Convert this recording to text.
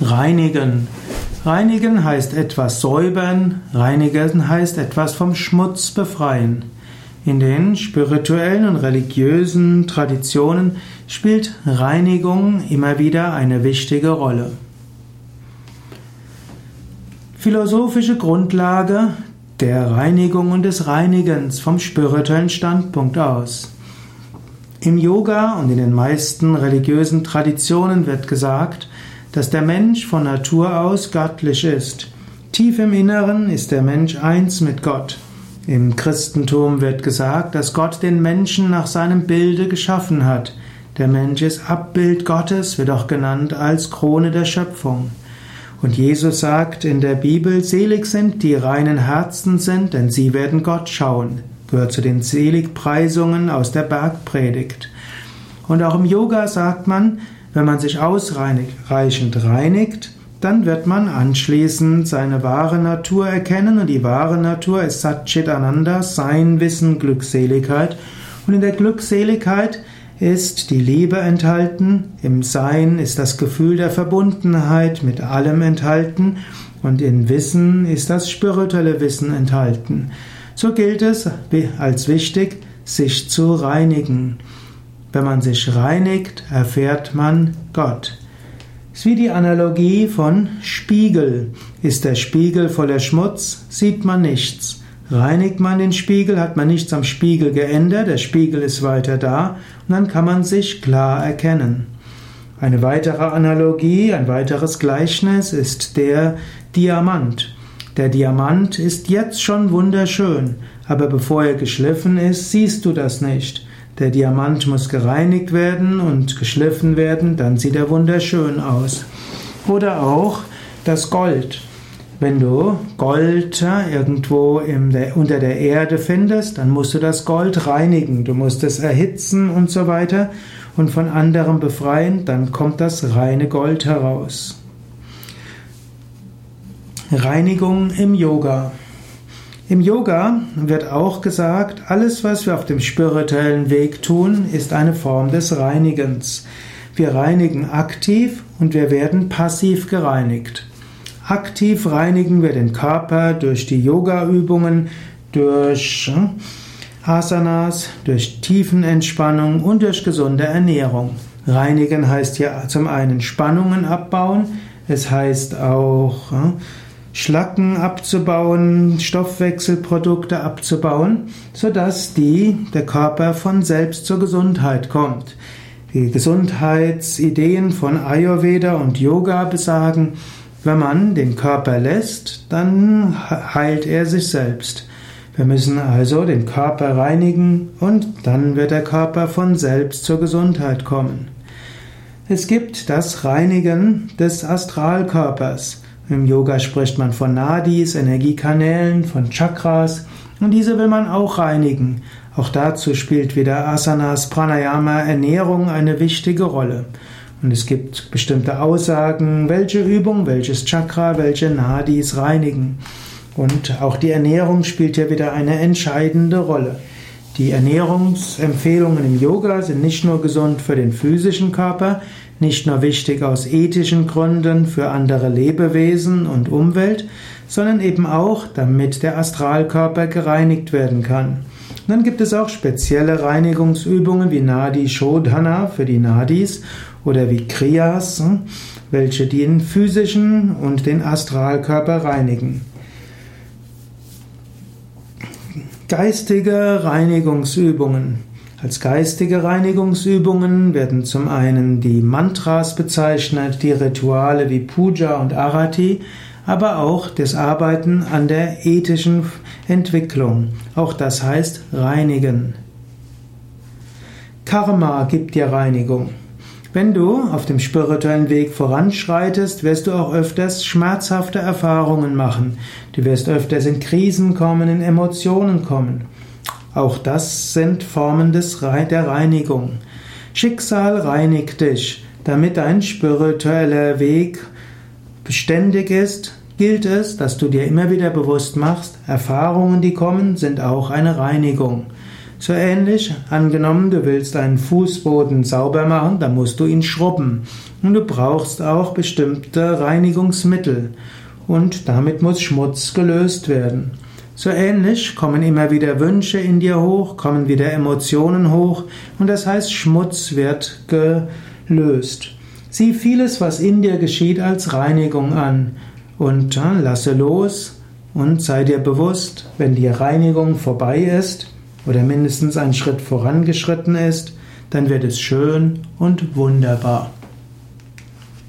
Reinigen. Reinigen heißt etwas säubern, reinigen heißt etwas vom Schmutz befreien. In den spirituellen und religiösen Traditionen spielt Reinigung immer wieder eine wichtige Rolle. Philosophische Grundlage der Reinigung und des Reinigens vom spirituellen Standpunkt aus. Im Yoga und in den meisten religiösen Traditionen wird gesagt, dass der Mensch von Natur aus göttlich ist. Tief im Inneren ist der Mensch eins mit Gott. Im Christentum wird gesagt, dass Gott den Menschen nach seinem Bilde geschaffen hat. Der Mensch ist Abbild Gottes, wird auch genannt als Krone der Schöpfung. Und Jesus sagt in der Bibel, selig sind die reinen Herzen sind, denn sie werden Gott schauen. Gehört zu den Seligpreisungen aus der Bergpredigt. Und auch im Yoga sagt man, wenn man sich ausreichend reinigt, dann wird man anschließend seine wahre Natur erkennen und die wahre Natur ist Satchit Ananda, Sein, Wissen, Glückseligkeit. Und in der Glückseligkeit ist die Liebe enthalten, im Sein ist das Gefühl der Verbundenheit mit allem enthalten und in Wissen ist das spirituelle Wissen enthalten. So gilt es als wichtig, sich zu reinigen. Wenn man sich reinigt, erfährt man Gott. Es ist wie die Analogie von Spiegel. Ist der Spiegel voller Schmutz, sieht man nichts. Reinigt man den Spiegel, hat man nichts am Spiegel geändert, der Spiegel ist weiter da und dann kann man sich klar erkennen. Eine weitere Analogie, ein weiteres Gleichnis ist der Diamant. Der Diamant ist jetzt schon wunderschön, aber bevor er geschliffen ist, siehst du das nicht. Der Diamant muss gereinigt werden und geschliffen werden, dann sieht er wunderschön aus. Oder auch das Gold. Wenn du Gold irgendwo der, unter der Erde findest, dann musst du das Gold reinigen. Du musst es erhitzen und so weiter und von anderem befreien, dann kommt das reine Gold heraus. Reinigung im Yoga. Im Yoga wird auch gesagt, alles, was wir auf dem spirituellen Weg tun, ist eine Form des Reinigens. Wir reinigen aktiv und wir werden passiv gereinigt. Aktiv reinigen wir den Körper durch die Yoga-Übungen, durch hm, Asanas, durch Tiefenentspannung und durch gesunde Ernährung. Reinigen heißt ja zum einen Spannungen abbauen, es heißt auch hm, Schlacken abzubauen, Stoffwechselprodukte abzubauen, sodass die, der Körper von selbst zur Gesundheit kommt. Die Gesundheitsideen von Ayurveda und Yoga besagen, wenn man den Körper lässt, dann heilt er sich selbst. Wir müssen also den Körper reinigen und dann wird der Körper von selbst zur Gesundheit kommen. Es gibt das Reinigen des Astralkörpers. Im Yoga spricht man von Nadis, Energiekanälen, von Chakras und diese will man auch reinigen. Auch dazu spielt wieder Asanas, Pranayama, Ernährung eine wichtige Rolle. Und es gibt bestimmte Aussagen, welche Übung, welches Chakra, welche Nadis reinigen. Und auch die Ernährung spielt hier wieder eine entscheidende Rolle. Die Ernährungsempfehlungen im Yoga sind nicht nur gesund für den physischen Körper, nicht nur wichtig aus ethischen Gründen für andere Lebewesen und Umwelt, sondern eben auch, damit der Astralkörper gereinigt werden kann. Dann gibt es auch spezielle Reinigungsübungen wie Nadi Shodhana für die Nadis oder wie Kriyas, welche den physischen und den Astralkörper reinigen. Geistige Reinigungsübungen. Als geistige Reinigungsübungen werden zum einen die Mantras bezeichnet, die Rituale wie Puja und Arati, aber auch das Arbeiten an der ethischen Entwicklung. Auch das heißt reinigen. Karma gibt dir Reinigung. Wenn du auf dem spirituellen Weg voranschreitest, wirst du auch öfters schmerzhafte Erfahrungen machen. Du wirst öfters in Krisen kommen, in Emotionen kommen. Auch das sind Formen des, der Reinigung. Schicksal reinigt dich. Damit dein spiritueller Weg beständig ist, gilt es, dass du dir immer wieder bewusst machst, Erfahrungen, die kommen, sind auch eine Reinigung. So ähnlich, angenommen, du willst einen Fußboden sauber machen, dann musst du ihn schrubben. Und du brauchst auch bestimmte Reinigungsmittel. Und damit muss Schmutz gelöst werden. So ähnlich kommen immer wieder Wünsche in dir hoch, kommen wieder Emotionen hoch und das heißt, Schmutz wird gelöst. Sieh vieles, was in dir geschieht, als Reinigung an und äh, lasse los und sei dir bewusst, wenn die Reinigung vorbei ist oder mindestens ein Schritt vorangeschritten ist, dann wird es schön und wunderbar.